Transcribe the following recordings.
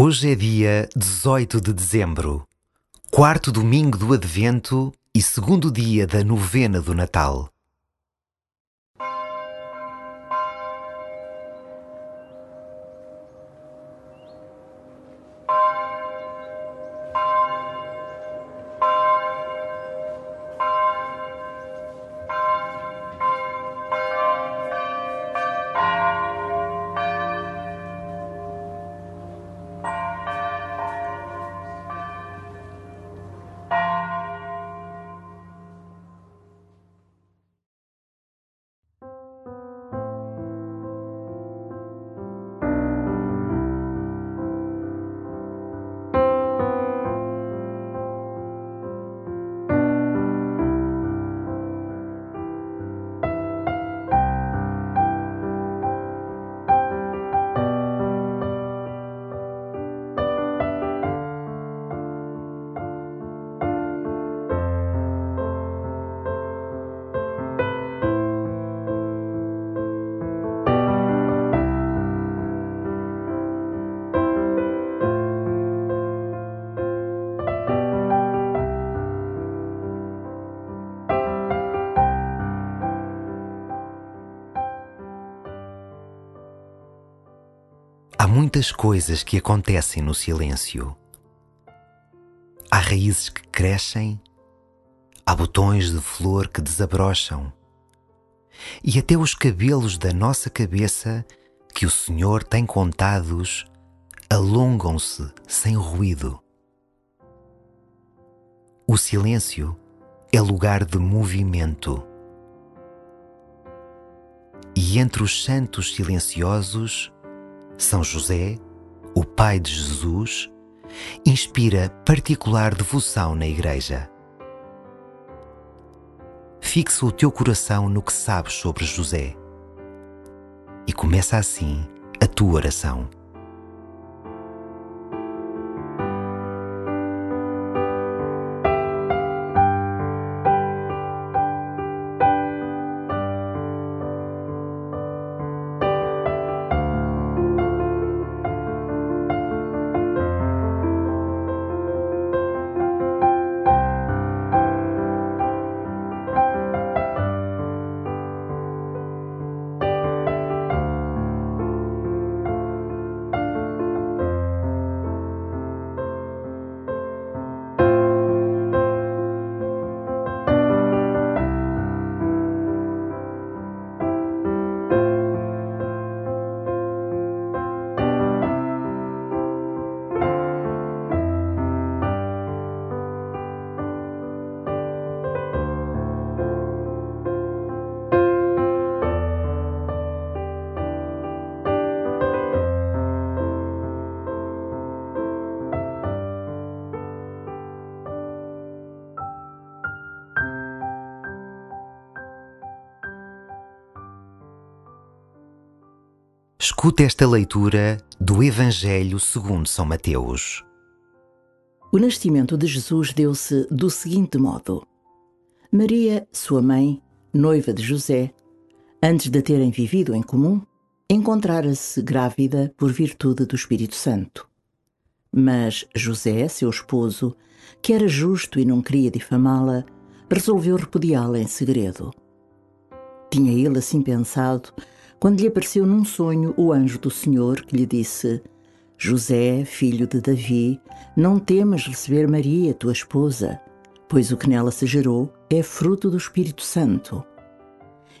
Hoje é dia 18 de dezembro, quarto domingo do Advento e segundo dia da novena do Natal. Muitas coisas que acontecem no silêncio. Há raízes que crescem, há botões de flor que desabrocham, e até os cabelos da nossa cabeça que o Senhor tem contados alongam-se sem ruído. O silêncio é lugar de movimento. E entre os santos silenciosos, são José, o pai de Jesus, inspira particular devoção na Igreja. Fixa o teu coração no que sabes sobre José e começa assim a tua oração. Escuta esta leitura do Evangelho segundo São Mateus. O nascimento de Jesus deu-se do seguinte modo: Maria, sua mãe, noiva de José, antes de terem vivido em comum, encontrara-se grávida por virtude do Espírito Santo. Mas José, seu esposo, que era justo e não queria difamá-la, resolveu repudiá-la em segredo. Tinha ele assim pensado quando lhe apareceu num sonho o anjo do Senhor que lhe disse: José, filho de Davi, não temas receber Maria, tua esposa, pois o que nela se gerou é fruto do Espírito Santo.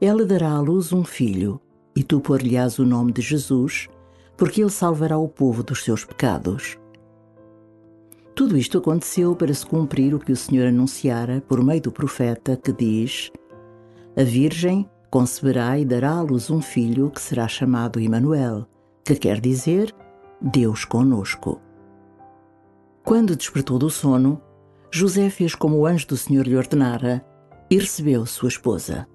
Ela dará à luz um filho, e tu pôr-lhe-ás o nome de Jesus, porque ele salvará o povo dos seus pecados. Tudo isto aconteceu para se cumprir o que o Senhor anunciara por meio do profeta que diz: A Virgem conceberá e dará à luz um filho que será chamado Emanuel, que quer dizer Deus conosco. Quando despertou do sono, José fez como o anjo do Senhor lhe ordenara e recebeu sua esposa.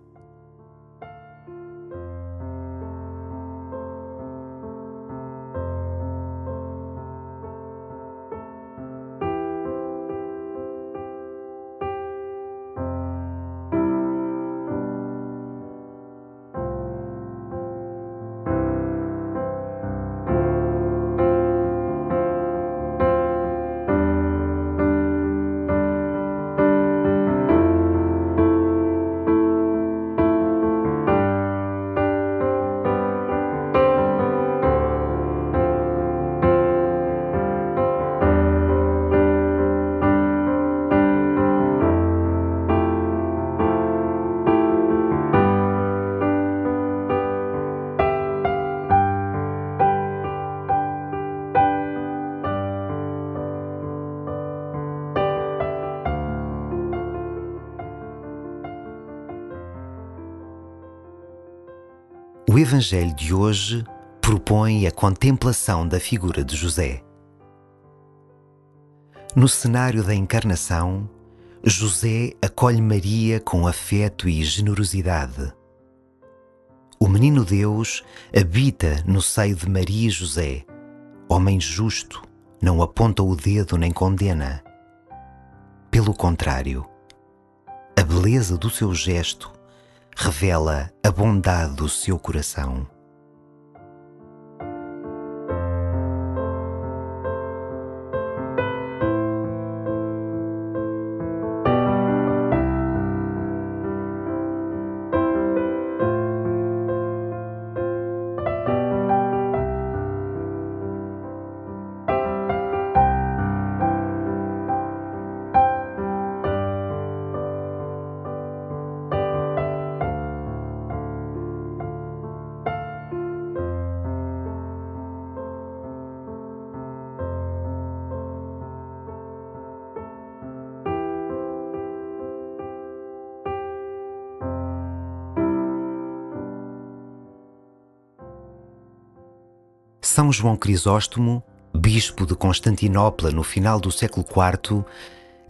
Evangelho de hoje propõe a contemplação da figura de José. No cenário da encarnação, José acolhe Maria com afeto e generosidade. O menino Deus habita no seio de Maria e José, homem justo, não aponta o dedo nem condena. Pelo contrário, a beleza do seu gesto revela a bondade do seu coração. São João Crisóstomo, bispo de Constantinopla no final do século IV,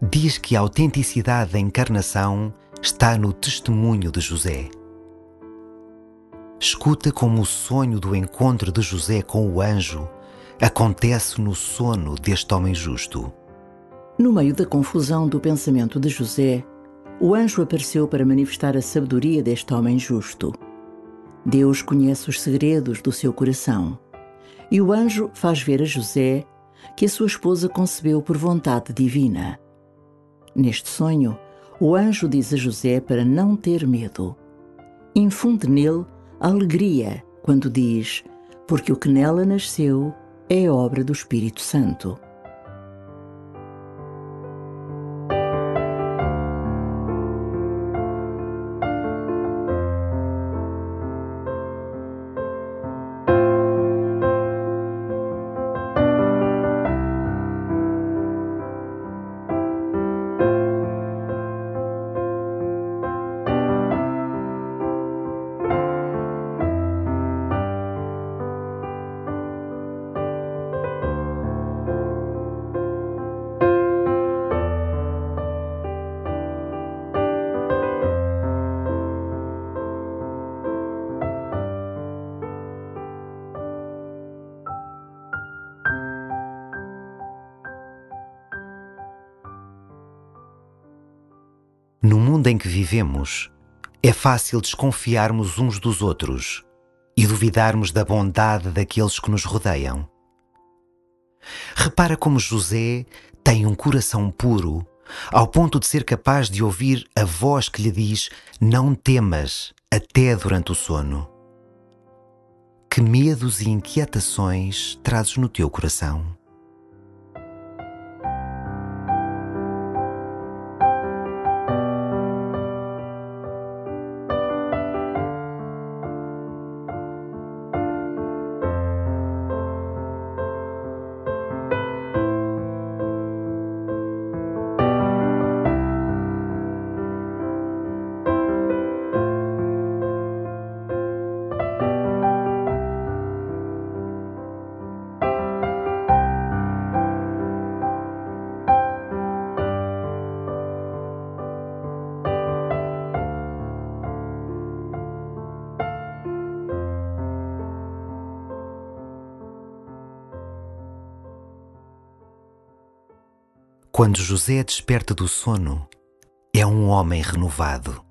diz que a autenticidade da encarnação está no testemunho de José. Escuta como o sonho do encontro de José com o anjo acontece no sono deste homem justo. No meio da confusão do pensamento de José, o anjo apareceu para manifestar a sabedoria deste homem justo. Deus conhece os segredos do seu coração. E o anjo faz ver a José que a sua esposa concebeu por vontade divina. Neste sonho, o anjo diz a José para não ter medo. Infunde nele alegria quando diz: Porque o que nela nasceu é obra do Espírito Santo. No mundo em que vivemos, é fácil desconfiarmos uns dos outros e duvidarmos da bondade daqueles que nos rodeiam. Repara como José tem um coração puro, ao ponto de ser capaz de ouvir a voz que lhe diz: Não temas, até durante o sono. Que medos e inquietações trazes no teu coração? Quando José desperta do sono, é um homem renovado.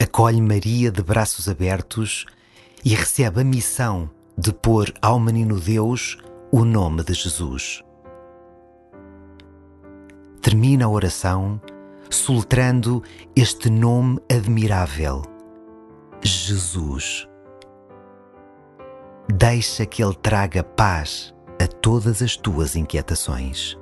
Acolhe Maria de braços abertos e recebe a missão de pôr ao menino Deus o nome de Jesus. Termina a oração soletrando este nome admirável: Jesus. Deixa que Ele traga paz a todas as tuas inquietações.